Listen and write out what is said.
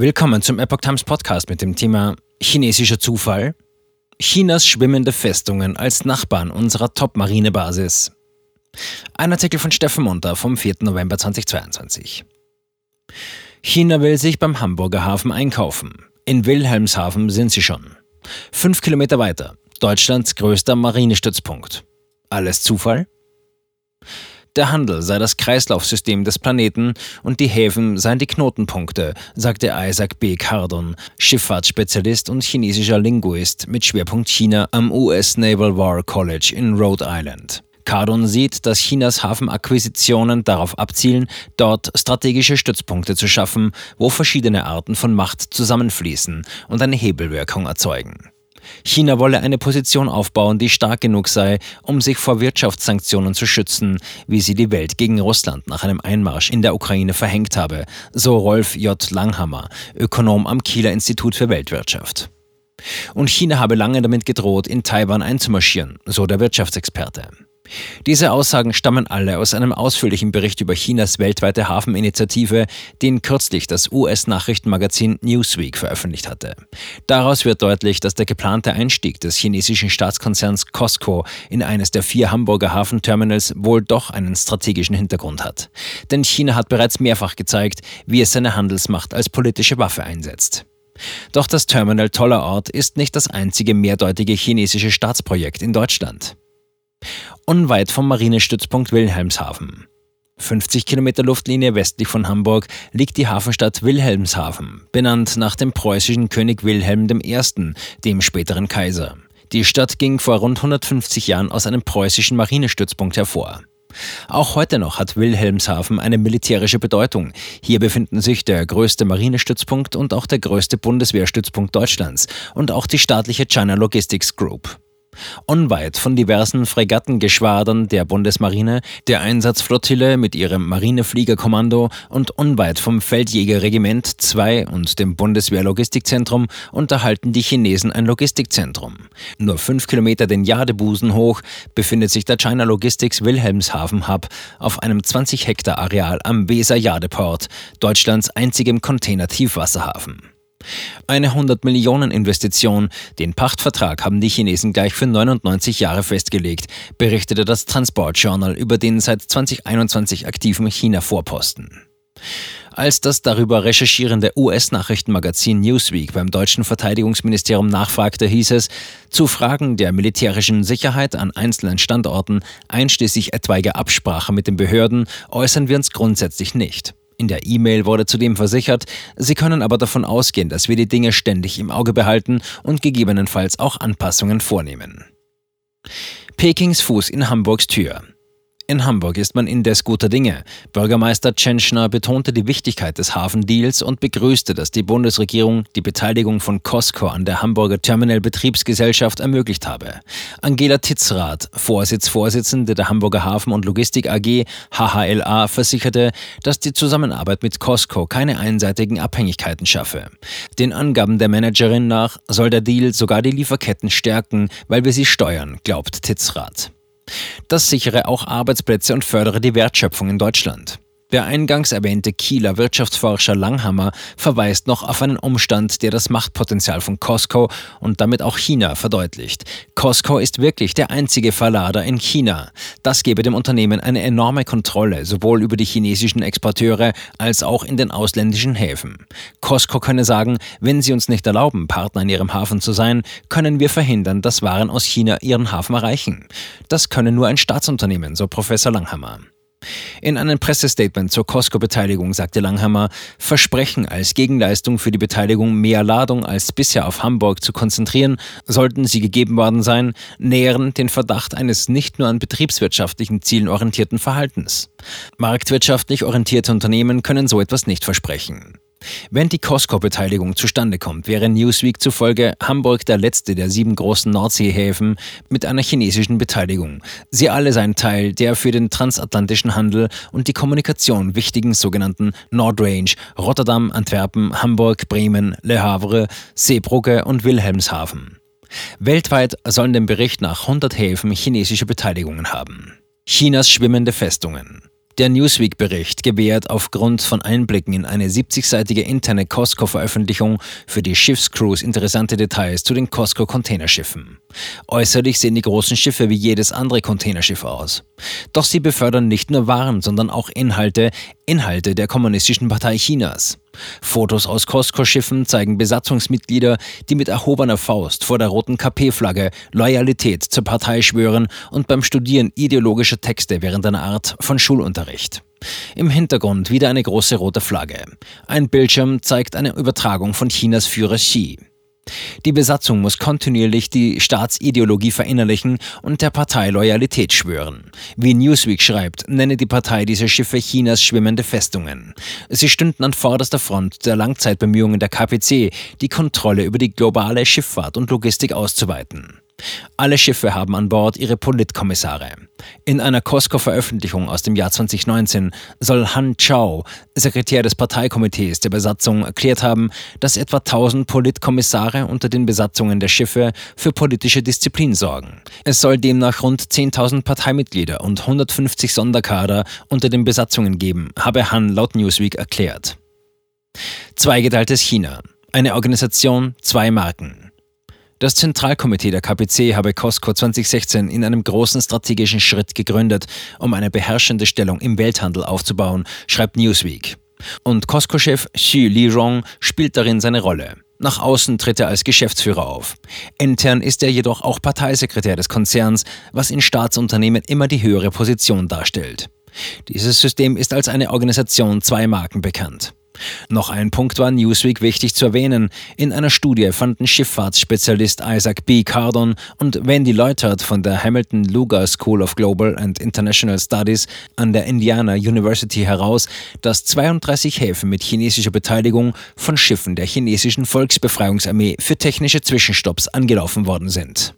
Willkommen zum Epoch Times Podcast mit dem Thema Chinesischer Zufall. Chinas schwimmende Festungen als Nachbarn unserer Top-Marinebasis. Ein Artikel von Steffen Munter vom 4. November 2022. China will sich beim Hamburger Hafen einkaufen. In Wilhelmshaven sind sie schon. Fünf Kilometer weiter, Deutschlands größter Marinestützpunkt. Alles Zufall? Der Handel sei das Kreislaufsystem des Planeten und die Häfen seien die Knotenpunkte, sagte Isaac B. Cardon, Schifffahrtsspezialist und chinesischer Linguist mit Schwerpunkt China am US Naval War College in Rhode Island. Cardon sieht, dass Chinas Hafenakquisitionen darauf abzielen, dort strategische Stützpunkte zu schaffen, wo verschiedene Arten von Macht zusammenfließen und eine Hebelwirkung erzeugen. China wolle eine Position aufbauen, die stark genug sei, um sich vor Wirtschaftssanktionen zu schützen, wie sie die Welt gegen Russland nach einem Einmarsch in der Ukraine verhängt habe, so Rolf J. Langhammer, Ökonom am Kieler Institut für Weltwirtschaft. Und China habe lange damit gedroht, in Taiwan einzumarschieren, so der Wirtschaftsexperte. Diese Aussagen stammen alle aus einem ausführlichen Bericht über Chinas weltweite Hafeninitiative, den kürzlich das US-Nachrichtenmagazin Newsweek veröffentlicht hatte. Daraus wird deutlich, dass der geplante Einstieg des chinesischen Staatskonzerns Costco in eines der vier Hamburger Hafenterminals wohl doch einen strategischen Hintergrund hat. Denn China hat bereits mehrfach gezeigt, wie es seine Handelsmacht als politische Waffe einsetzt. Doch das Terminal Tollerort ist nicht das einzige mehrdeutige chinesische Staatsprojekt in Deutschland unweit vom Marinestützpunkt Wilhelmshaven. 50 Kilometer Luftlinie westlich von Hamburg liegt die Hafenstadt Wilhelmshaven, benannt nach dem preußischen König Wilhelm I., dem späteren Kaiser. Die Stadt ging vor rund 150 Jahren aus einem preußischen Marinestützpunkt hervor. Auch heute noch hat Wilhelmshaven eine militärische Bedeutung. Hier befinden sich der größte Marinestützpunkt und auch der größte Bundeswehrstützpunkt Deutschlands und auch die staatliche China Logistics Group. Unweit von diversen Fregattengeschwadern der Bundesmarine, der Einsatzflottille mit ihrem Marinefliegerkommando und unweit vom Feldjägerregiment 2 und dem Bundeswehrlogistikzentrum unterhalten die Chinesen ein Logistikzentrum. Nur fünf Kilometer den Jadebusen hoch befindet sich der China Logistics Wilhelmshaven Hub auf einem 20 Hektar Areal am Weser Jadeport, Deutschlands einzigem Container-Tiefwasserhafen. Eine 100 Millionen Investition. Den Pachtvertrag haben die Chinesen gleich für 99 Jahre festgelegt, berichtete das Transport Journal über den seit 2021 aktiven China-Vorposten. Als das darüber recherchierende US-Nachrichtenmagazin Newsweek beim deutschen Verteidigungsministerium nachfragte, hieß es, zu Fragen der militärischen Sicherheit an einzelnen Standorten, einschließlich etwaiger Absprache mit den Behörden, äußern wir uns grundsätzlich nicht. In der E-Mail wurde zudem versichert, Sie können aber davon ausgehen, dass wir die Dinge ständig im Auge behalten und gegebenenfalls auch Anpassungen vornehmen. Pekings Fuß in Hamburgs Tür. In Hamburg ist man indes guter Dinge. Bürgermeister Tschentschner betonte die Wichtigkeit des Hafendeals und begrüßte, dass die Bundesregierung die Beteiligung von Costco an der Hamburger Terminal Betriebsgesellschaft ermöglicht habe. Angela Titzrath, Vorsitzvorsitzende der Hamburger Hafen- und Logistik AG HHLA, versicherte, dass die Zusammenarbeit mit Costco keine einseitigen Abhängigkeiten schaffe. Den Angaben der Managerin nach soll der Deal sogar die Lieferketten stärken, weil wir sie steuern, glaubt Titzrath. Das sichere auch Arbeitsplätze und fördere die Wertschöpfung in Deutschland. Der eingangs erwähnte Kieler Wirtschaftsforscher Langhammer verweist noch auf einen Umstand, der das Machtpotenzial von Costco und damit auch China verdeutlicht. Costco ist wirklich der einzige Verlader in China. Das gebe dem Unternehmen eine enorme Kontrolle, sowohl über die chinesischen Exporteure als auch in den ausländischen Häfen. Costco könne sagen, wenn sie uns nicht erlauben, Partner in ihrem Hafen zu sein, können wir verhindern, dass Waren aus China ihren Hafen erreichen. Das könne nur ein Staatsunternehmen, so Professor Langhammer. In einem Pressestatement zur Costco-Beteiligung sagte Langhammer, Versprechen als Gegenleistung für die Beteiligung mehr Ladung als bisher auf Hamburg zu konzentrieren, sollten sie gegeben worden sein, nähren den Verdacht eines nicht nur an betriebswirtschaftlichen Zielen orientierten Verhaltens. Marktwirtschaftlich orientierte Unternehmen können so etwas nicht versprechen. Wenn die Costco-Beteiligung zustande kommt, wäre Newsweek zufolge Hamburg der letzte der sieben großen Nordseehäfen mit einer chinesischen Beteiligung. Sie alle seien Teil der für den transatlantischen Handel und die Kommunikation wichtigen sogenannten Nordrange Rotterdam, Antwerpen, Hamburg, Bremen, Le Havre, Seebrugge und Wilhelmshaven. Weltweit sollen dem Bericht nach 100 Häfen chinesische Beteiligungen haben. Chinas schwimmende Festungen. Der Newsweek-Bericht gewährt aufgrund von Einblicken in eine 70-seitige interne Costco-Veröffentlichung für die Schiffscrews interessante Details zu den Costco-Containerschiffen. Äußerlich sehen die großen Schiffe wie jedes andere Containerschiff aus. Doch sie befördern nicht nur Waren, sondern auch Inhalte, Inhalte der Kommunistischen Partei Chinas. Fotos aus Costco-Schiffen zeigen Besatzungsmitglieder, die mit erhobener Faust vor der roten KP-Flagge Loyalität zur Partei schwören und beim Studieren ideologischer Texte während einer Art von Schulunterricht. Im Hintergrund wieder eine große rote Flagge. Ein Bildschirm zeigt eine Übertragung von Chinas Führer Xi. Die Besatzung muss kontinuierlich die Staatsideologie verinnerlichen und der Partei Loyalität schwören. Wie Newsweek schreibt, nenne die Partei diese Schiffe Chinas schwimmende Festungen. Sie stünden an vorderster Front der Langzeitbemühungen der KPC, die Kontrolle über die globale Schifffahrt und Logistik auszuweiten. Alle Schiffe haben an Bord ihre Politkommissare. In einer Costco-Veröffentlichung aus dem Jahr 2019 soll Han Chao, Sekretär des Parteikomitees der Besatzung, erklärt haben, dass etwa 1000 Politkommissare unter den Besatzungen der Schiffe für politische Disziplin sorgen. Es soll demnach rund 10.000 Parteimitglieder und 150 Sonderkader unter den Besatzungen geben, habe Han laut Newsweek erklärt. Zweigeteiltes China. Eine Organisation, zwei Marken. Das Zentralkomitee der KPC habe Costco 2016 in einem großen strategischen Schritt gegründet, um eine beherrschende Stellung im Welthandel aufzubauen, schreibt Newsweek. Und Costco-Chef Xi Lirong spielt darin seine Rolle. Nach außen tritt er als Geschäftsführer auf. Intern ist er jedoch auch Parteisekretär des Konzerns, was in Staatsunternehmen immer die höhere Position darstellt. Dieses System ist als eine Organisation zwei Marken bekannt. Noch ein Punkt war Newsweek wichtig zu erwähnen. In einer Studie fanden Schifffahrtsspezialist Isaac B. Cardon und Wendy Leutert von der Hamilton Lugar School of Global and International Studies an der Indiana University heraus, dass 32 Häfen mit chinesischer Beteiligung von Schiffen der chinesischen Volksbefreiungsarmee für technische Zwischenstopps angelaufen worden sind.